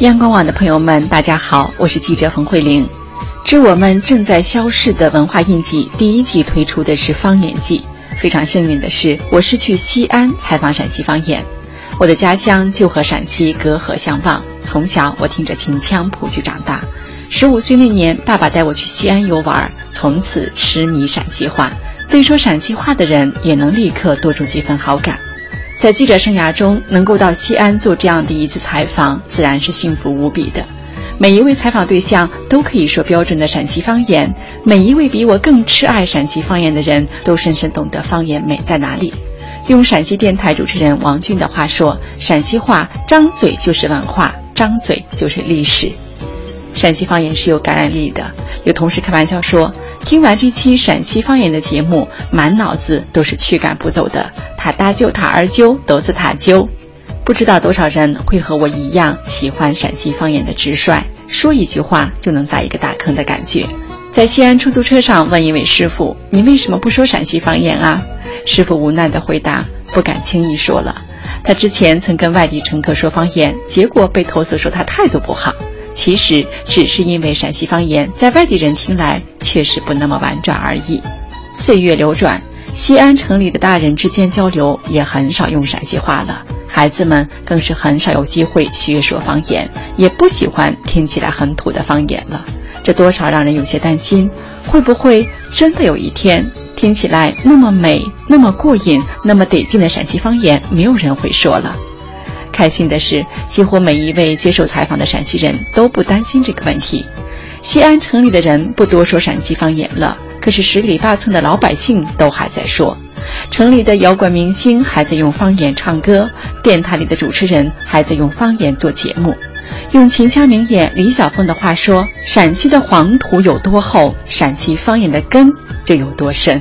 央广网的朋友们，大家好，我是记者冯慧玲。致我们正在消逝的文化印记第一季推出的是方言季。非常幸运的是，我是去西安采访陕西方言。我的家乡就和陕西隔河相望，从小我听着秦腔谱曲长大。十五岁那年，爸爸带我去西安游玩，从此痴迷陕西话。对说陕西话的人，也能立刻多出几分好感。在记者生涯中，能够到西安做这样的一次采访，自然是幸福无比的。每一位采访对象都可以说标准的陕西方言，每一位比我更痴爱陕西方言的人都深深懂得方言美在哪里。用陕西电台主持人王俊的话说：“陕西话张嘴就是文化，张嘴就是历史。”陕西方言是有感染力的。有同事开玩笑说，听完这期陕西方言的节目，满脑子都是驱赶不走的。他大舅、他二舅都是他舅。不知道多少人会和我一样喜欢陕西方言的直率，说一句话就能砸一个大坑的感觉。在西安出租车上问一位师傅：“你为什么不说陕西方言啊？”师傅无奈的回答：“不敢轻易说了。他之前曾跟外地乘客说方言，结果被投诉说他态度不好。”其实只是因为陕西方言在外地人听来确实不那么婉转而已。岁月流转，西安城里的大人之间交流也很少用陕西话了，孩子们更是很少有机会学说方言，也不喜欢听起来很土的方言了。这多少让人有些担心，会不会真的有一天听起来那么美、那么过瘾、那么得劲的陕西方言，没有人会说了？开心的是，几乎每一位接受采访的陕西人都不担心这个问题。西安城里的人不多说陕西方言了，可是十里八村的老百姓都还在说。城里的摇滚明星还在用方言唱歌，电台里的主持人还在用方言做节目。用秦腔名演李晓峰的话说：“陕西的黄土有多厚，陕西方言的根就有多深。”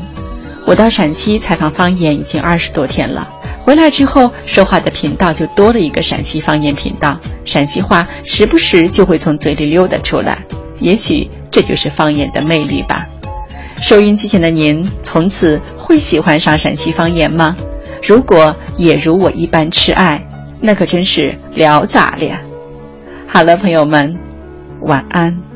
我到陕西采访方言已经二十多天了。回来之后，说话的频道就多了一个陕西方言频道，陕西话时不时就会从嘴里溜达出来。也许这就是方言的魅力吧。收音机前的您，从此会喜欢上陕西方言吗？如果也如我一般痴爱，那可真是聊咋了？好了，朋友们，晚安。